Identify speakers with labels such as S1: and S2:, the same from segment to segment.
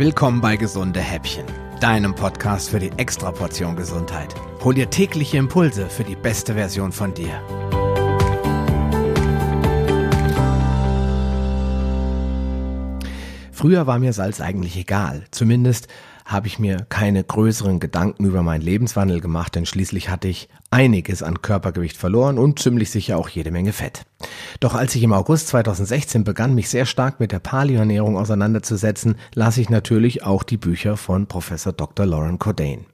S1: Willkommen bei Gesunde Häppchen, deinem Podcast für die Extraportion Gesundheit. Hol dir tägliche Impulse für die beste Version von dir. Früher war mir Salz eigentlich egal. Zumindest habe ich mir keine größeren Gedanken über meinen Lebenswandel gemacht, denn schließlich hatte ich einiges an Körpergewicht verloren und ziemlich sicher auch jede Menge Fett. Doch als ich im August 2016 begann, mich sehr stark mit der Paleoernährung auseinanderzusetzen, las ich natürlich auch die Bücher von Professor Dr. Lauren Cordain.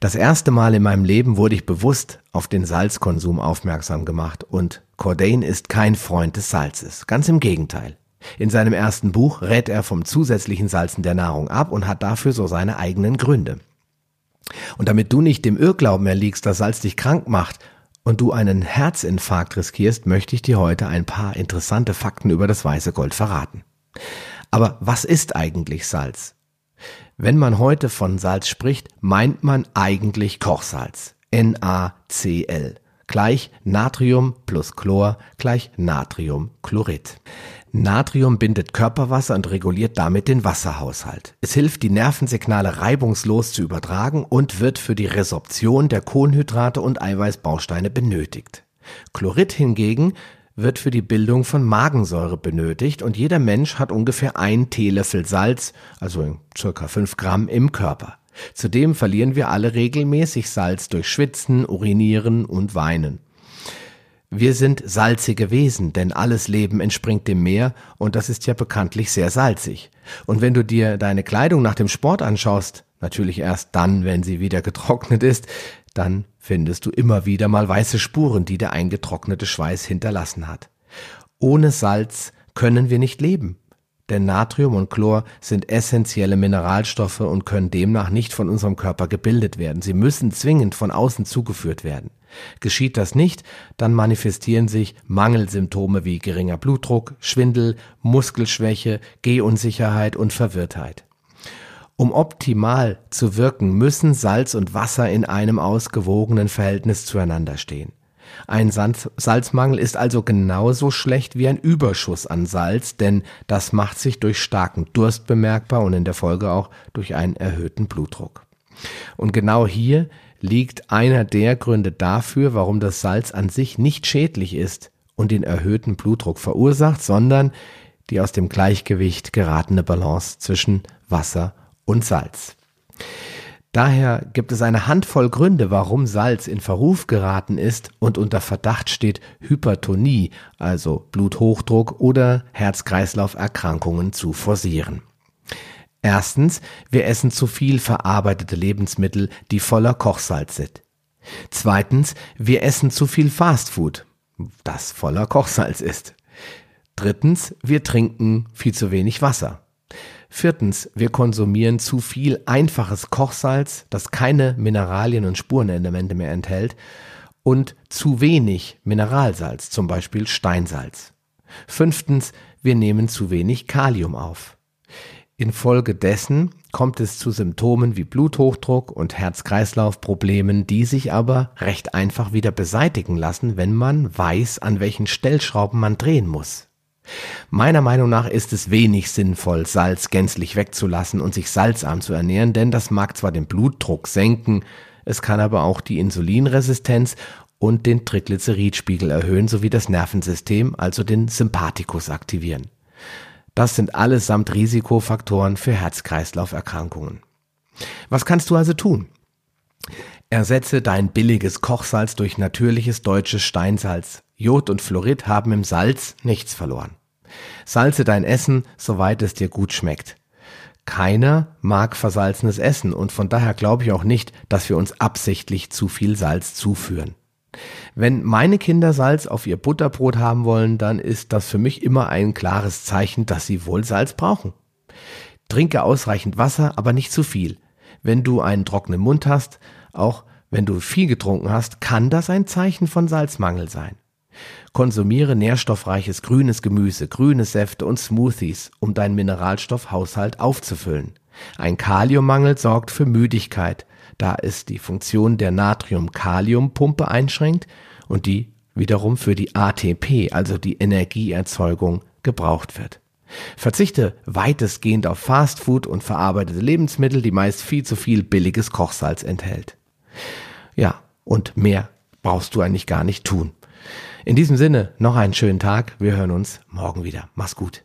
S1: Das erste Mal in meinem Leben wurde ich bewusst auf den Salzkonsum aufmerksam gemacht und Cordain ist kein Freund des Salzes. Ganz im Gegenteil. In seinem ersten Buch rät er vom zusätzlichen Salzen der Nahrung ab und hat dafür so seine eigenen Gründe. Und damit du nicht dem Irrglauben erliegst, dass Salz dich krank macht und du einen Herzinfarkt riskierst, möchte ich dir heute ein paar interessante Fakten über das weiße Gold verraten. Aber was ist eigentlich Salz? Wenn man heute von Salz spricht, meint man eigentlich Kochsalz. NaCl gleich Natrium plus Chlor gleich Natriumchlorid. Natrium bindet Körperwasser und reguliert damit den Wasserhaushalt. Es hilft, die Nervensignale reibungslos zu übertragen und wird für die Resorption der Kohlenhydrate und Eiweißbausteine benötigt. Chlorid hingegen wird für die Bildung von Magensäure benötigt und jeder Mensch hat ungefähr ein Teelöffel Salz, also circa fünf Gramm im Körper. Zudem verlieren wir alle regelmäßig Salz durch Schwitzen, Urinieren und Weinen. Wir sind salzige Wesen, denn alles Leben entspringt dem Meer und das ist ja bekanntlich sehr salzig. Und wenn du dir deine Kleidung nach dem Sport anschaust, natürlich erst dann, wenn sie wieder getrocknet ist, dann findest du immer wieder mal weiße Spuren, die der eingetrocknete Schweiß hinterlassen hat. Ohne Salz können wir nicht leben. Denn Natrium und Chlor sind essentielle Mineralstoffe und können demnach nicht von unserem Körper gebildet werden. Sie müssen zwingend von außen zugeführt werden. Geschieht das nicht, dann manifestieren sich Mangelsymptome wie geringer Blutdruck, Schwindel, Muskelschwäche, Gehunsicherheit und Verwirrtheit. Um optimal zu wirken, müssen Salz und Wasser in einem ausgewogenen Verhältnis zueinander stehen. Ein Salzmangel ist also genauso schlecht wie ein Überschuss an Salz, denn das macht sich durch starken Durst bemerkbar und in der Folge auch durch einen erhöhten Blutdruck. Und genau hier liegt einer der Gründe dafür, warum das Salz an sich nicht schädlich ist und den erhöhten Blutdruck verursacht, sondern die aus dem Gleichgewicht geratene Balance zwischen Wasser und Salz. Daher gibt es eine Handvoll Gründe, warum Salz in Verruf geraten ist und unter Verdacht steht, Hypertonie, also Bluthochdruck oder Herz-Kreislauf-Erkrankungen zu forcieren. Erstens, wir essen zu viel verarbeitete Lebensmittel, die voller Kochsalz sind. Zweitens, wir essen zu viel Fastfood, das voller Kochsalz ist. Drittens, wir trinken viel zu wenig Wasser. Viertens, wir konsumieren zu viel einfaches Kochsalz, das keine Mineralien und Spurenelemente mehr enthält und zu wenig Mineralsalz, zum Beispiel Steinsalz. Fünftens, wir nehmen zu wenig Kalium auf. Infolgedessen kommt es zu Symptomen wie Bluthochdruck und Herz-Kreislauf-Problemen, die sich aber recht einfach wieder beseitigen lassen, wenn man weiß, an welchen Stellschrauben man drehen muss. Meiner Meinung nach ist es wenig sinnvoll, Salz gänzlich wegzulassen und sich salzarm zu ernähren, denn das mag zwar den Blutdruck senken, es kann aber auch die Insulinresistenz und den Triglyceridspiegel erhöhen sowie das Nervensystem, also den Sympathikus aktivieren. Das sind allesamt Risikofaktoren für Herz-Kreislauf-Erkrankungen. Was kannst du also tun? Ersetze dein billiges Kochsalz durch natürliches deutsches Steinsalz. Jod und Fluorid haben im Salz nichts verloren. Salze dein Essen, soweit es dir gut schmeckt. Keiner mag versalzenes Essen und von daher glaube ich auch nicht, dass wir uns absichtlich zu viel Salz zuführen. Wenn meine Kinder Salz auf ihr Butterbrot haben wollen, dann ist das für mich immer ein klares Zeichen, dass sie wohl Salz brauchen. Trinke ausreichend Wasser, aber nicht zu viel. Wenn du einen trockenen Mund hast, auch wenn du viel getrunken hast, kann das ein Zeichen von Salzmangel sein. Konsumiere nährstoffreiches grünes Gemüse, grüne Säfte und Smoothies, um deinen Mineralstoffhaushalt aufzufüllen. Ein Kaliummangel sorgt für Müdigkeit, da es die Funktion der Natrium-Kalium-Pumpe einschränkt und die wiederum für die ATP, also die Energieerzeugung, gebraucht wird. Verzichte weitestgehend auf Fastfood und verarbeitete Lebensmittel, die meist viel zu viel billiges Kochsalz enthält. Ja, und mehr brauchst du eigentlich gar nicht tun. In diesem Sinne, noch einen schönen Tag. Wir hören uns morgen wieder. Mach's gut.